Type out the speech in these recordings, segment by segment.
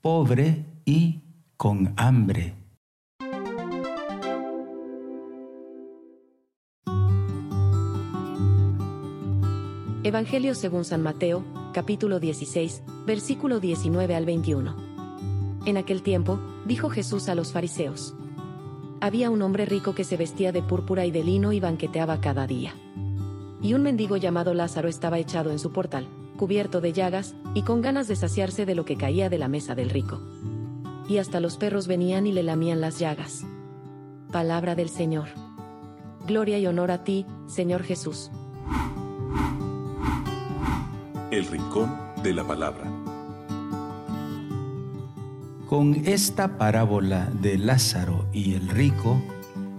pobre y con hambre. Evangelio según San Mateo, capítulo 16, versículo 19 al 21. En aquel tiempo, dijo Jesús a los fariseos. Había un hombre rico que se vestía de púrpura y de lino y banqueteaba cada día. Y un mendigo llamado Lázaro estaba echado en su portal, cubierto de llagas, y con ganas de saciarse de lo que caía de la mesa del rico. Y hasta los perros venían y le lamían las llagas. Palabra del Señor. Gloria y honor a ti, Señor Jesús. El Rincón de la Palabra. Con esta parábola de Lázaro y el rico,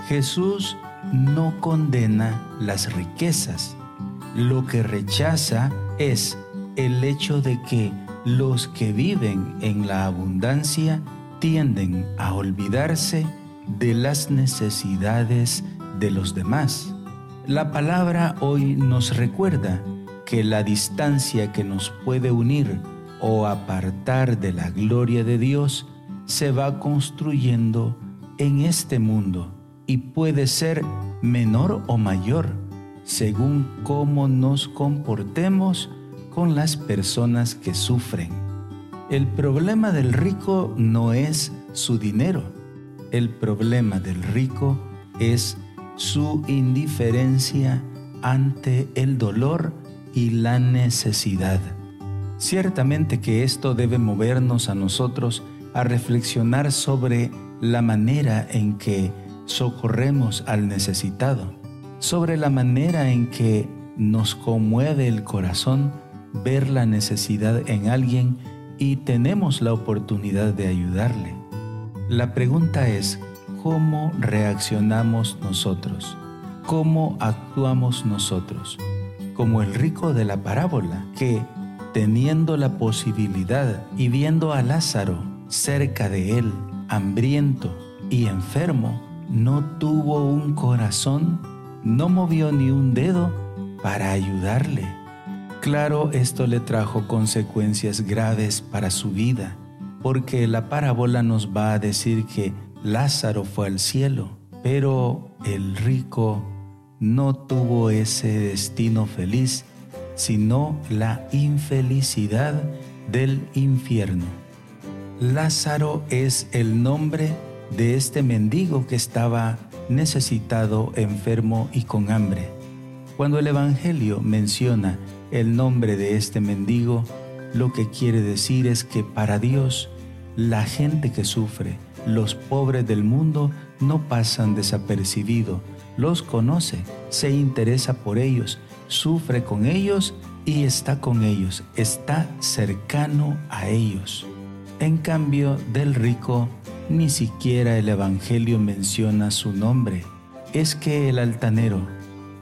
Jesús no condena las riquezas. Lo que rechaza es el hecho de que los que viven en la abundancia tienden a olvidarse de las necesidades de los demás. La palabra hoy nos recuerda que la distancia que nos puede unir o apartar de la gloria de Dios se va construyendo en este mundo y puede ser menor o mayor según cómo nos comportemos con las personas que sufren. El problema del rico no es su dinero, el problema del rico es su indiferencia ante el dolor y la necesidad. Ciertamente que esto debe movernos a nosotros a reflexionar sobre la manera en que socorremos al necesitado, sobre la manera en que nos conmueve el corazón ver la necesidad en alguien y tenemos la oportunidad de ayudarle. La pregunta es, ¿cómo reaccionamos nosotros? ¿Cómo actuamos nosotros? como el rico de la parábola, que, teniendo la posibilidad y viendo a Lázaro cerca de él, hambriento y enfermo, no tuvo un corazón, no movió ni un dedo para ayudarle. Claro, esto le trajo consecuencias graves para su vida, porque la parábola nos va a decir que Lázaro fue al cielo, pero el rico no tuvo ese destino feliz, sino la infelicidad del infierno. Lázaro es el nombre de este mendigo que estaba necesitado, enfermo y con hambre. Cuando el Evangelio menciona el nombre de este mendigo, lo que quiere decir es que para Dios, la gente que sufre, los pobres del mundo, no pasan desapercibido, los conoce, se interesa por ellos, sufre con ellos y está con ellos, está cercano a ellos. En cambio del rico, ni siquiera el Evangelio menciona su nombre. Es que el altanero,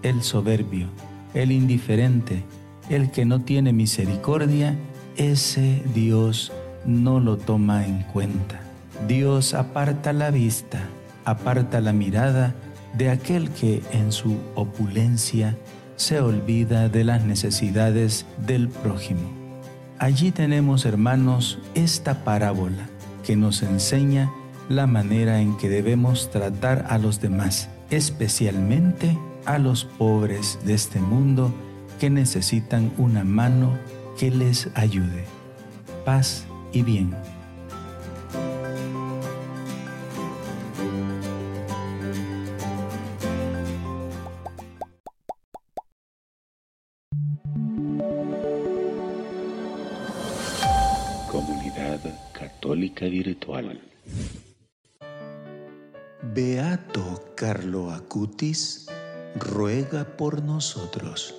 el soberbio, el indiferente, el que no tiene misericordia, ese Dios no lo toma en cuenta. Dios aparta la vista, aparta la mirada de aquel que en su opulencia se olvida de las necesidades del prójimo. Allí tenemos, hermanos, esta parábola que nos enseña la manera en que debemos tratar a los demás, especialmente a los pobres de este mundo que necesitan una mano que les ayude. Paz y bien. Comunidad Católica Virtual. Beato Carlo Acutis ruega por nosotros.